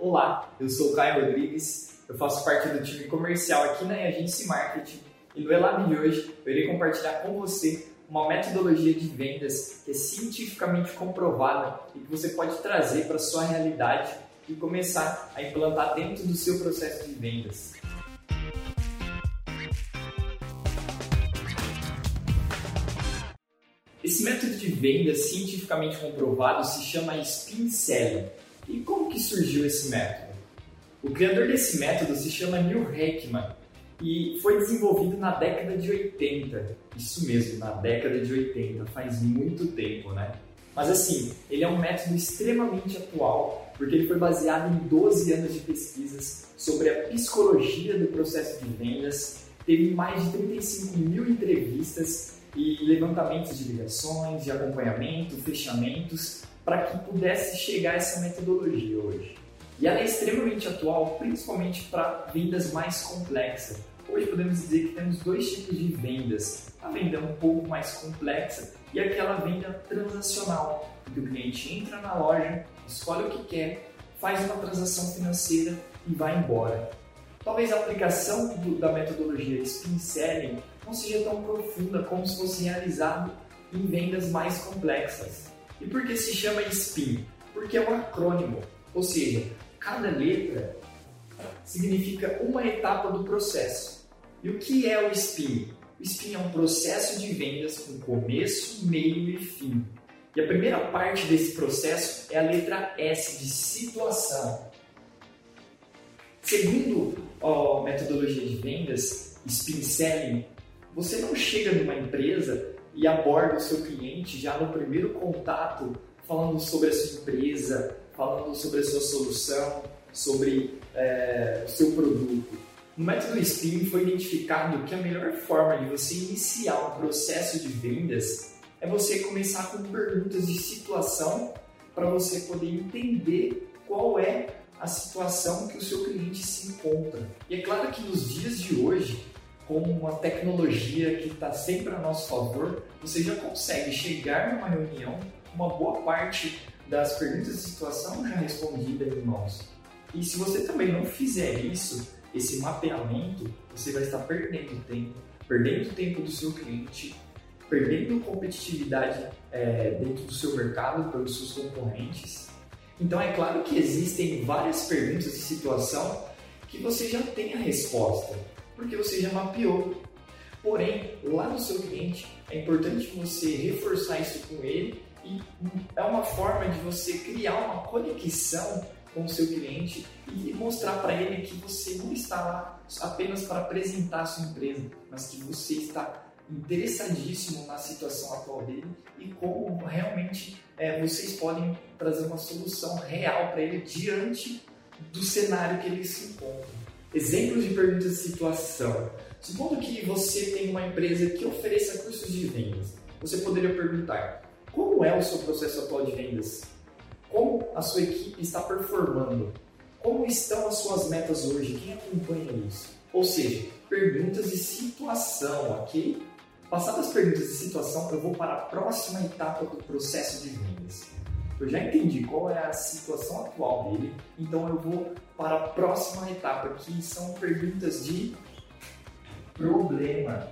Olá, eu sou o Caio Rodrigues, eu faço parte do time comercial aqui na Agência Marketing e no Elab de hoje eu irei compartilhar com você uma metodologia de vendas que é cientificamente comprovada e que você pode trazer para a sua realidade e começar a implantar dentro do seu processo de vendas. Esse método de venda cientificamente comprovado se chama Spin Selling. E como que surgiu esse método? O criador desse método se chama Neil Heckman e foi desenvolvido na década de 80. Isso mesmo, na década de 80, faz muito tempo, né? Mas assim, ele é um método extremamente atual, porque ele foi baseado em 12 anos de pesquisas sobre a psicologia do processo de vendas, teve mais de 35 mil entrevistas e levantamentos de ligações, de acompanhamento, fechamentos, para que pudesse chegar a essa metodologia hoje. E ela é extremamente atual, principalmente para vendas mais complexas. Hoje podemos dizer que temos dois tipos de vendas: a venda um pouco mais complexa e aquela venda transacional, que o cliente entra na loja, escolhe o que quer, faz uma transação financeira e vai embora. Talvez a aplicação do, da metodologia Spin Selling não seja tão profunda como se fosse realizado em vendas mais complexas. E por que se chama SPIN? Porque é um acrônimo, ou seja, cada letra significa uma etapa do processo. E o que é o SPIN? O SPIN é um processo de vendas com começo, meio e fim. E a primeira parte desse processo é a letra S de situação. Segundo a metodologia de vendas, Spin Selling, você não chega numa empresa e aborda o seu cliente já no primeiro contato, falando sobre a sua empresa, falando sobre a sua solução, sobre é, o seu produto. No método Spin foi identificado que a melhor forma de você iniciar um processo de vendas é você começar com perguntas de situação para você poder entender qual é a situação que o seu cliente se encontra. E é claro que nos dias de hoje com uma tecnologia que está sempre a nosso favor, você já consegue chegar numa reunião uma boa parte das perguntas de situação já respondida em mãos. E se você também não fizer isso, esse mapeamento, você vai estar perdendo tempo, perdendo o tempo do seu cliente, perdendo competitividade é, dentro do seu mercado pelos seus concorrentes. Então é claro que existem várias perguntas de situação que você já tem a resposta porque você já mapeou. Porém, lá no seu cliente, é importante você reforçar isso com ele e é uma forma de você criar uma conexão com o seu cliente e mostrar para ele que você não está lá apenas para apresentar a sua empresa, mas que você está interessadíssimo na situação atual dele e como realmente é, vocês podem trazer uma solução real para ele diante do cenário que ele se encontra. Exemplos de perguntas de situação. Supondo que você tem uma empresa que ofereça cursos de vendas, você poderia perguntar: como é o seu processo atual de vendas? Como a sua equipe está performando? Como estão as suas metas hoje? Quem acompanha isso? Ou seja, perguntas de situação, ok? Passadas as perguntas de situação, eu vou para a próxima etapa do processo de vendas eu já entendi qual é a situação atual dele, então eu vou para a próxima etapa, que são perguntas de problema.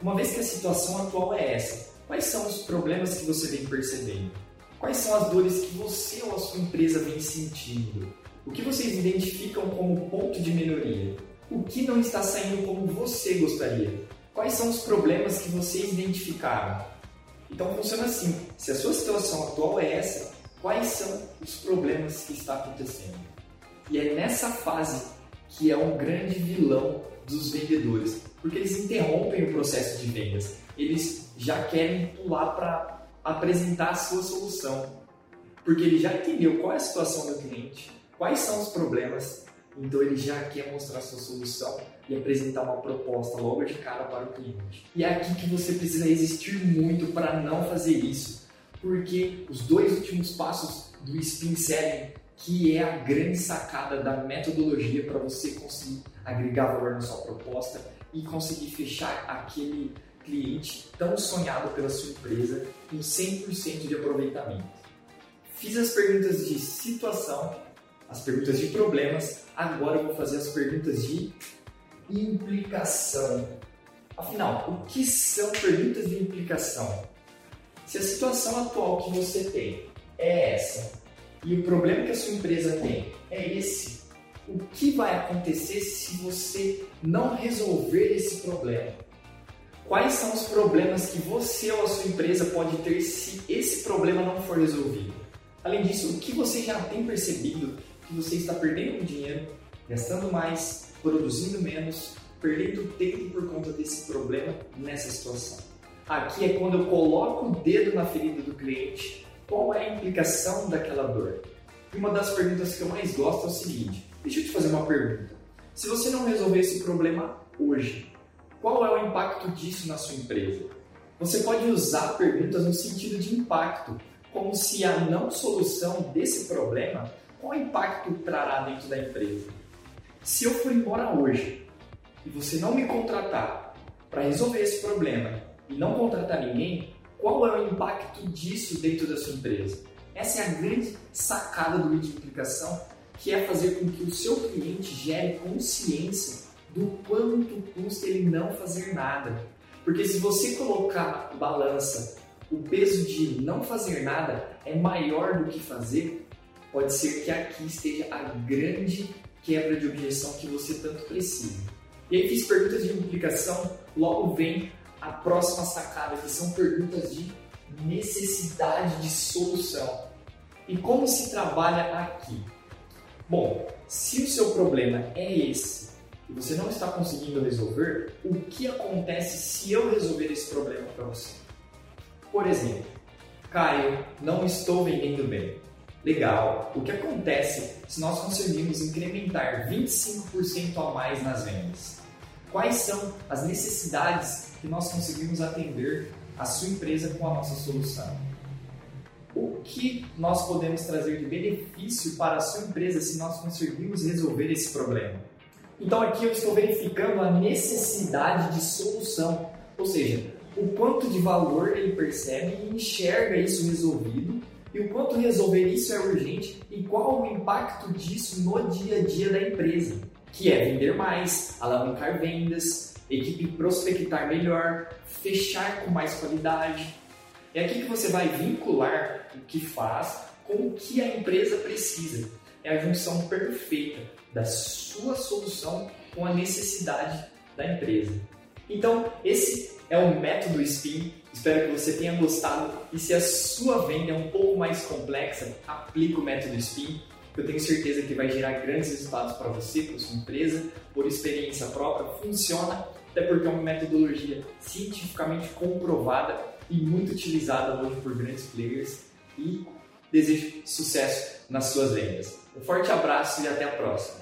Uma vez que a situação atual é essa, quais são os problemas que você vem percebendo? Quais são as dores que você ou a sua empresa vem sentindo? O que vocês identificam como ponto de melhoria? O que não está saindo como você gostaria? Quais são os problemas que vocês identificaram? Então funciona assim: se a sua situação atual é essa, quais são os problemas que está acontecendo? E é nessa fase que é um grande vilão dos vendedores, porque eles interrompem o processo de vendas. Eles já querem pular para apresentar a sua solução, porque ele já entendeu qual é a situação do cliente, quais são os problemas, então ele já quer mostrar sua solução e apresentar uma proposta logo de cara para o cliente. E é aqui que você precisa resistir muito para não fazer isso, porque os dois últimos passos do spin selling, que é a grande sacada da metodologia para você conseguir agregar valor na sua proposta e conseguir fechar aquele cliente tão sonhado pela sua empresa com 100% de aproveitamento. Fiz as perguntas de situação, as perguntas de problemas, agora eu vou fazer as perguntas de implicação. Afinal, o que são perguntas de implicação? Se a situação atual que você tem é essa e o problema que a sua empresa tem é esse, o que vai acontecer se você não resolver esse problema? Quais são os problemas que você ou a sua empresa pode ter se esse problema não for resolvido? Além disso, o que você já tem percebido que você está perdendo dinheiro, gastando mais, produzindo menos, perdendo tempo por conta desse problema nessa situação? Aqui é quando eu coloco o dedo na ferida do cliente, qual é a implicação daquela dor? E uma das perguntas que eu mais gosto é o seguinte: deixa eu te fazer uma pergunta. Se você não resolver esse problema hoje, qual é o impacto disso na sua empresa? Você pode usar perguntas no sentido de impacto, como se a não solução desse problema, qual impacto trará dentro da empresa? Se eu for embora hoje e você não me contratar para resolver esse problema e não contratar ninguém, qual é o impacto disso dentro da sua empresa? Essa é a grande sacada do de implicação, que é fazer com que o seu cliente gere consciência do quanto custa ele não fazer nada. Porque se você colocar balança o peso de não fazer nada é maior do que fazer, pode ser que aqui esteja a grande quebra de objeção que você tanto precisa. E aí fiz perguntas de implicação, logo vem a próxima sacada, que são perguntas de necessidade de solução. E como se trabalha aqui? Bom, se o seu problema é esse e você não está conseguindo resolver, o que acontece se eu resolver esse problema para você? Por exemplo, Caio, não estou vendendo bem. Legal. O que acontece se nós conseguirmos incrementar 25% a mais nas vendas? Quais são as necessidades que nós conseguimos atender a sua empresa com a nossa solução? O que nós podemos trazer de benefício para a sua empresa se nós conseguirmos resolver esse problema? Então aqui eu estou verificando a necessidade de solução, ou seja, o quanto de valor ele percebe e enxerga isso resolvido e o quanto resolver isso é urgente e qual o impacto disso no dia a dia da empresa, que é vender mais, alavancar vendas, equipe prospectar melhor, fechar com mais qualidade. É aqui que você vai vincular o que faz com o que a empresa precisa. É a junção perfeita da sua solução com a necessidade da empresa. Então, esse é o método SPIN. Espero que você tenha gostado. E se a sua venda é um pouco mais complexa, aplique o método SPIN. Eu tenho certeza que vai gerar grandes resultados para você, para sua empresa, por experiência própria. Funciona, até porque é uma metodologia cientificamente comprovada e muito utilizada hoje por grandes players. E desejo sucesso nas suas vendas. Um forte abraço e até a próxima.